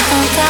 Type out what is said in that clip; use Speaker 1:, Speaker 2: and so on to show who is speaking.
Speaker 1: I'm pra